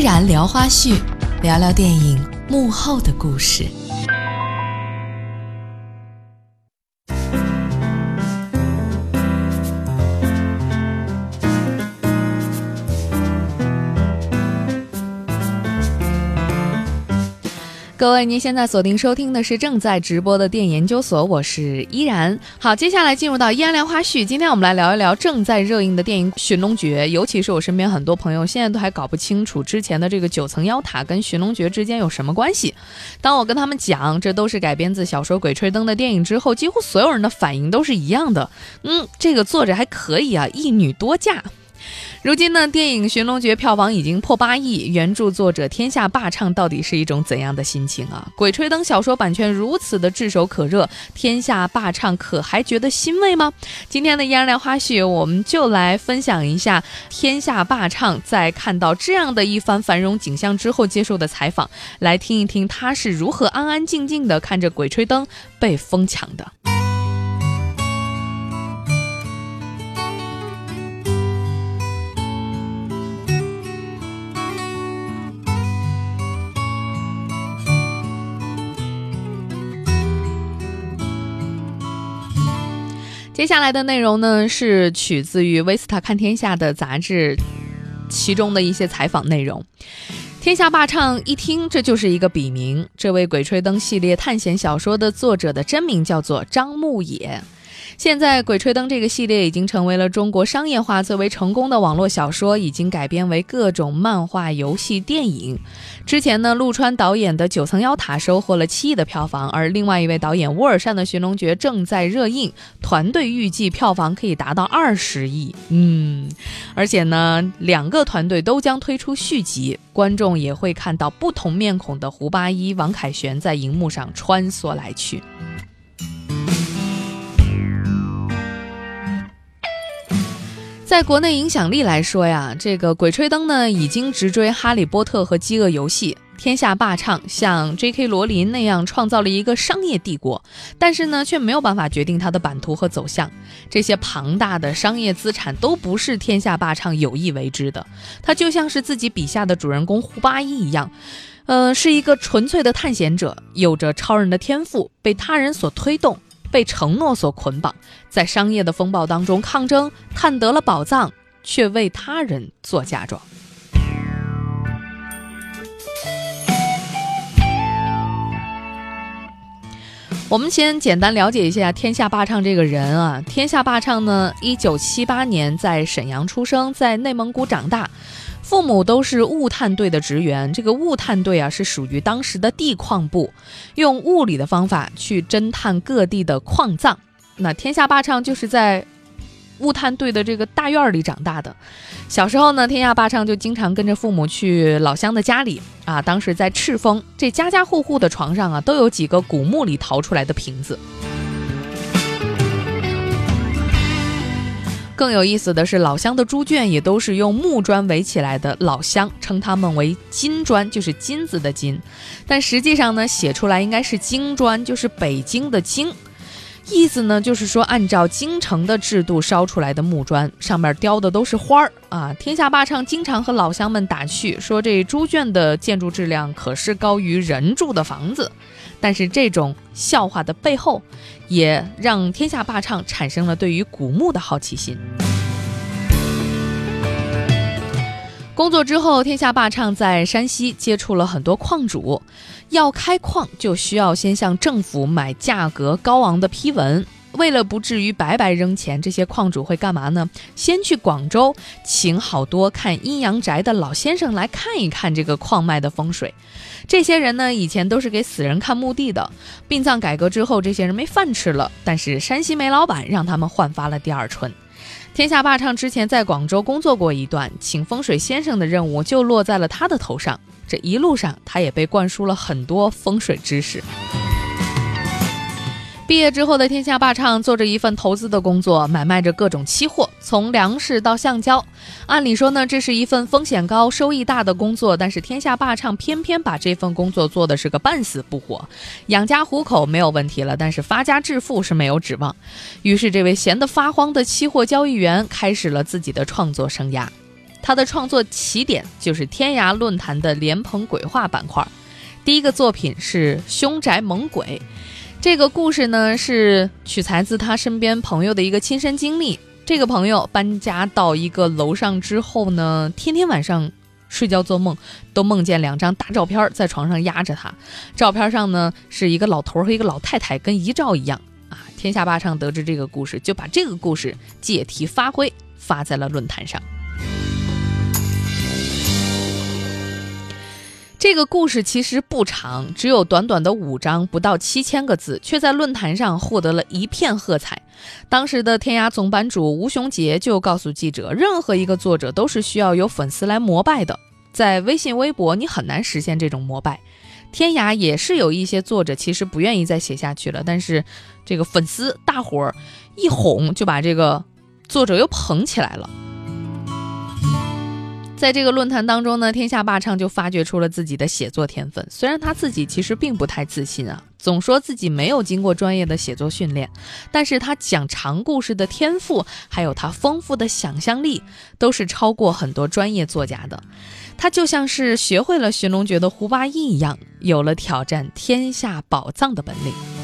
依然聊花絮，聊聊电影幕后的故事。各位，您现在锁定收听的是正在直播的电研究所，我是依然。好，接下来进入到依然聊花絮。今天我们来聊一聊正在热映的电影《寻龙诀》，尤其是我身边很多朋友现在都还搞不清楚之前的这个九层妖塔跟《寻龙诀》之间有什么关系。当我跟他们讲这都是改编自小说《鬼吹灯》的电影之后，几乎所有人的反应都是一样的。嗯，这个作者还可以啊，一女多嫁。如今呢，电影《寻龙诀》票房已经破八亿，原著作者天下霸唱到底是一种怎样的心情啊？《鬼吹灯》小说版权如此的炙手可热，天下霸唱可还觉得欣慰吗？今天的嫣然聊花絮，我们就来分享一下天下霸唱在看到这样的一番繁荣景象之后接受的采访，来听一听他是如何安安静静的看着《鬼吹灯》被疯抢的。接下来的内容呢，是取自于《维斯塔看天下》的杂志，其中的一些采访内容。天下霸唱一听，这就是一个笔名。这位《鬼吹灯》系列探险小说的作者的真名叫做张牧野。现在，《鬼吹灯》这个系列已经成为了中国商业化最为成功的网络小说，已经改编为各种漫画、游戏、电影。之前呢，陆川导演的《九层妖塔》收获了七亿的票房，而另外一位导演乌尔善的《寻龙诀》正在热映，团队预计票房可以达到二十亿。嗯，而且呢，两个团队都将推出续集，观众也会看到不同面孔的胡八一、王凯旋在荧幕上穿梭来去。在国内影响力来说呀，这个《鬼吹灯》呢已经直追《哈利波特》和《饥饿游戏》，天下霸唱像 J.K. 罗琳那样创造了一个商业帝国，但是呢却没有办法决定它的版图和走向。这些庞大的商业资产都不是天下霸唱有意为之的，他就像是自己笔下的主人公胡八一一样，呃，是一个纯粹的探险者，有着超人的天赋，被他人所推动。被承诺所捆绑，在商业的风暴当中抗争，探得了宝藏，却为他人做嫁妆。我们先简单了解一下天下霸唱这个人啊，天下霸唱呢，一九七八年在沈阳出生，在内蒙古长大。父母都是物探队的职员，这个物探队啊是属于当时的地矿部，用物理的方法去侦探各地的矿藏。那天下霸唱就是在物探队的这个大院里长大的。小时候呢，天下霸唱就经常跟着父母去老乡的家里啊。当时在赤峰，这家家户户的床上啊都有几个古墓里淘出来的瓶子。更有意思的是，老乡的猪圈也都是用木砖围起来的。老乡称他们为金砖，就是金子的金，但实际上呢，写出来应该是京砖，就是北京的京。意思呢，就是说按照京城的制度烧出来的木砖，上面雕的都是花儿啊。天下霸唱经常和老乡们打趣说，这猪圈的建筑质量可是高于人住的房子。但是这种笑话的背后，也让天下霸唱产生了对于古墓的好奇心。工作之后，天下霸唱在山西接触了很多矿主，要开矿就需要先向政府买价格高昂的批文。为了不至于白白扔钱，这些矿主会干嘛呢？先去广州请好多看阴阳宅的老先生来看一看这个矿脉的风水。这些人呢，以前都是给死人看墓地的。殡葬改革之后，这些人没饭吃了，但是山西煤老板让他们焕发了第二春。天下霸唱之前在广州工作过一段，请风水先生的任务就落在了他的头上。这一路上，他也被灌输了很多风水知识。毕业之后的天下霸唱做着一份投资的工作，买卖着各种期货，从粮食到橡胶。按理说呢，这是一份风险高、收益大的工作，但是天下霸唱偏偏把这份工作做的是个半死不活。养家糊口没有问题了，但是发家致富是没有指望。于是，这位闲得发慌的期货交易员开始了自己的创作生涯。他的创作起点就是天涯论坛的莲蓬鬼话板块。第一个作品是《凶宅猛鬼》，这个故事呢是取材自他身边朋友的一个亲身经历。这个朋友搬家到一个楼上之后呢，天天晚上睡觉做梦都梦见两张大照片在床上压着他。照片上呢是一个老头和一个老太太，跟遗照一样啊。天下霸唱得知这个故事，就把这个故事借题发挥，发在了论坛上。这个故事其实不长，只有短短的五章，不到七千个字，却在论坛上获得了一片喝彩。当时的天涯总版主吴雄杰就告诉记者，任何一个作者都是需要有粉丝来膜拜的，在微信、微博，你很难实现这种膜拜。天涯也是有一些作者其实不愿意再写下去了，但是这个粉丝大伙儿一哄，就把这个作者又捧起来了。在这个论坛当中呢，天下霸唱就发掘出了自己的写作天分。虽然他自己其实并不太自信啊，总说自己没有经过专业的写作训练，但是他讲长故事的天赋，还有他丰富的想象力，都是超过很多专业作家的。他就像是学会了寻龙诀的胡八一一样，有了挑战天下宝藏的本领。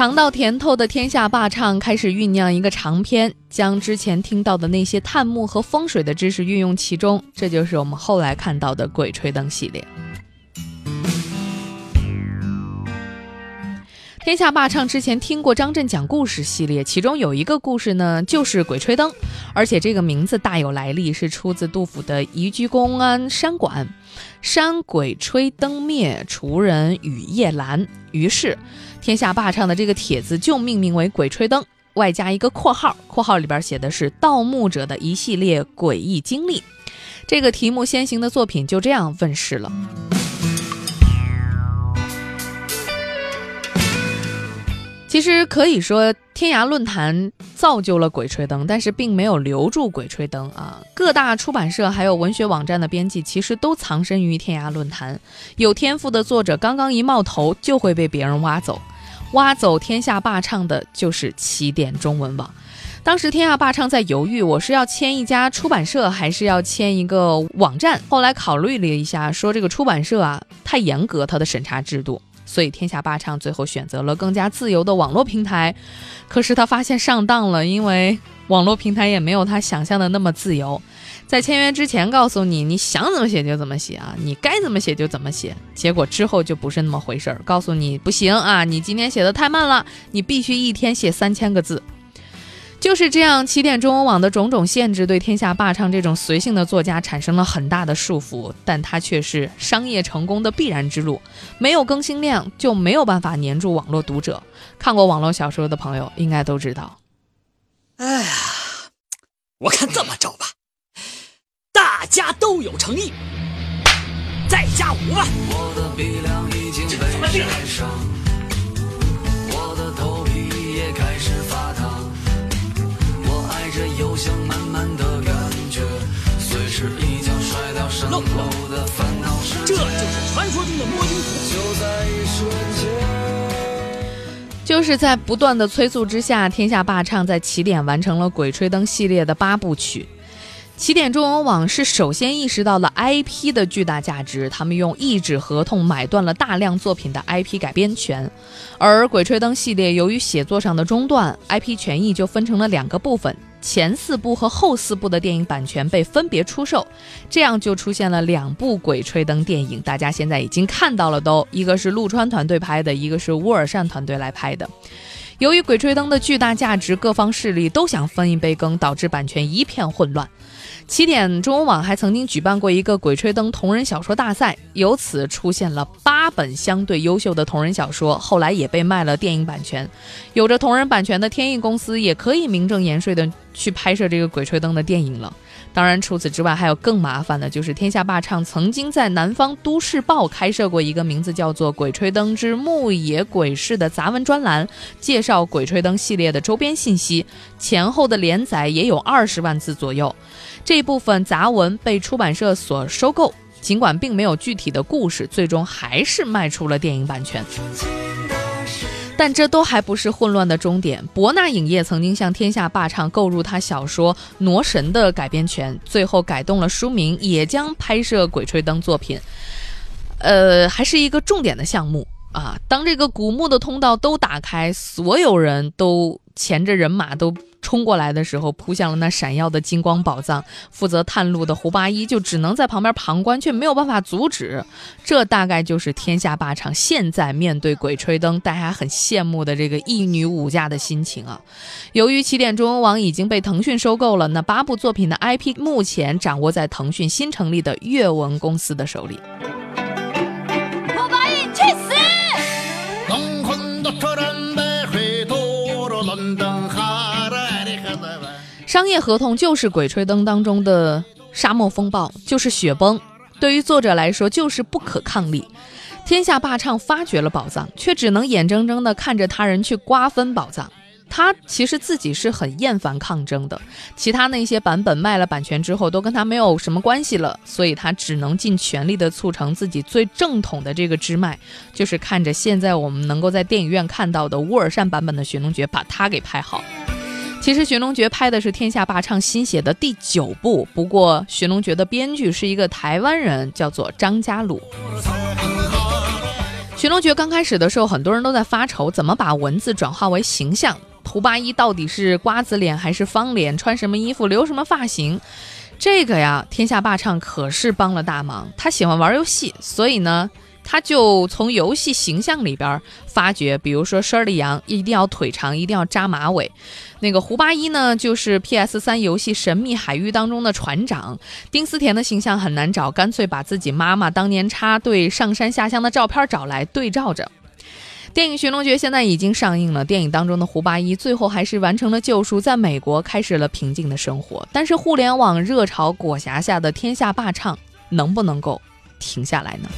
尝到甜头的天下霸唱开始酝酿一个长篇，将之前听到的那些探墓和风水的知识运用其中，这就是我们后来看到的《鬼吹灯》系列。天下霸唱之前听过张震讲故事系列，其中有一个故事呢，就是《鬼吹灯》，而且这个名字大有来历，是出自杜甫的《移居公安山馆》：“山鬼吹灯灭，除人雨夜阑。”于是。天下霸唱的这个帖子就命名为《鬼吹灯》，外加一个括号，括号里边写的是盗墓者的一系列诡异经历。这个题目先行的作品就这样问世了。其实可以说，天涯论坛造就了《鬼吹灯》，但是并没有留住《鬼吹灯》啊。各大出版社还有文学网站的编辑，其实都藏身于天涯论坛。有天赋的作者刚刚一冒头，就会被别人挖走。挖走天下霸唱的就是起点中文网。当时天下霸唱在犹豫，我是要签一家出版社，还是要签一个网站？后来考虑了一下，说这个出版社啊太严格，它的审查制度。所以天下霸唱最后选择了更加自由的网络平台。可是他发现上当了，因为网络平台也没有他想象的那么自由。在签约之前告诉你，你想怎么写就怎么写啊，你该怎么写就怎么写。结果之后就不是那么回事儿，告诉你不行啊，你今天写的太慢了，你必须一天写三千个字。就是这样，起点中文网的种种限制对天下霸唱这种随性的作家产生了很大的束缚，但它却是商业成功的必然之路。没有更新量就没有办法黏住网络读者。看过网络小说的朋友应该都知道。哎呀，我看这么着吧。大家都有诚意，再加五万。怎么地？愣了，这就是传说中的摸金图。就是在不断的催促之下，天下霸唱在起点完成了《鬼吹灯》系列的八部曲。起点中文网是首先意识到了 IP 的巨大价值，他们用一纸合同买断了大量作品的 IP 改编权，而《鬼吹灯》系列由于写作上的中断，IP 权益就分成了两个部分，前四部和后四部的电影版权被分别出售，这样就出现了两部《鬼吹灯》电影，大家现在已经看到了，都一个是陆川团队拍的，一个是乌尔善团队来拍的。由于《鬼吹灯》的巨大价值，各方势力都想分一杯羹，导致版权一片混乱。起点中文网还曾经举办过一个《鬼吹灯》同人小说大赛，由此出现了八本相对优秀的同人小说，后来也被卖了电影版权。有着同人版权的天翼公司也可以名正言顺的去拍摄这个《鬼吹灯》的电影了。当然，除此之外还有更麻烦的，就是天下霸唱曾经在南方都市报开设过一个名字叫做《鬼吹灯之牧野鬼市》的杂文专栏，介绍《鬼吹灯》系列的周边信息，前后的连载也有二十万字左右。这部分杂文被出版社所收购，尽管并没有具体的故事，最终还是卖出了电影版权。但这都还不是混乱的终点。博纳影业曾经向天下霸唱购入他小说《挪神》的改编权，最后改动了书名，也将拍摄《鬼吹灯》作品。呃，还是一个重点的项目啊！当这个古墓的通道都打开，所有人都牵着人马都。冲过来的时候，扑向了那闪耀的金光宝藏。负责探路的胡八一就只能在旁边旁观，却没有办法阻止。这大概就是天下霸唱现在面对《鬼吹灯》，大家很羡慕的这个一女五嫁的心情啊。由于起点中文网已经被腾讯收购了，那八部作品的 IP 目前掌握在腾讯新成立的阅文公司的手里。商业合同就是《鬼吹灯》当中的沙漠风暴，就是雪崩。对于作者来说，就是不可抗力。天下霸唱发掘了宝藏，却只能眼睁睁地看着他人去瓜分宝藏。他其实自己是很厌烦抗争的。其他那些版本卖了版权之后，都跟他没有什么关系了，所以他只能尽全力的促成自己最正统的这个支脉，就是看着现在我们能够在电影院看到的乌尔善版本的《寻龙诀》，把它给拍好。其实《寻龙诀》拍的是天下霸唱新写的第九部，不过《寻龙诀》的编剧是一个台湾人，叫做张家鲁。《寻龙诀》刚开始的时候，很多人都在发愁怎么把文字转化为形象。胡八一到底是瓜子脸还是方脸？穿什么衣服？留什么发型？这个呀，天下霸唱可是帮了大忙。他喜欢玩游戏，所以呢。他就从游戏形象里边发掘，比如说佘丽阳一定要腿长，一定要扎马尾。那个胡八一呢，就是 PS 三游戏《神秘海域》当中的船长。丁思甜的形象很难找，干脆把自己妈妈当年插队上山下乡的照片找来对照着。电影《寻龙诀》现在已经上映了，电影当中的胡八一最后还是完成了救赎，在美国开始了平静的生活。但是互联网热潮裹挟下的天下霸唱，能不能够停下来呢？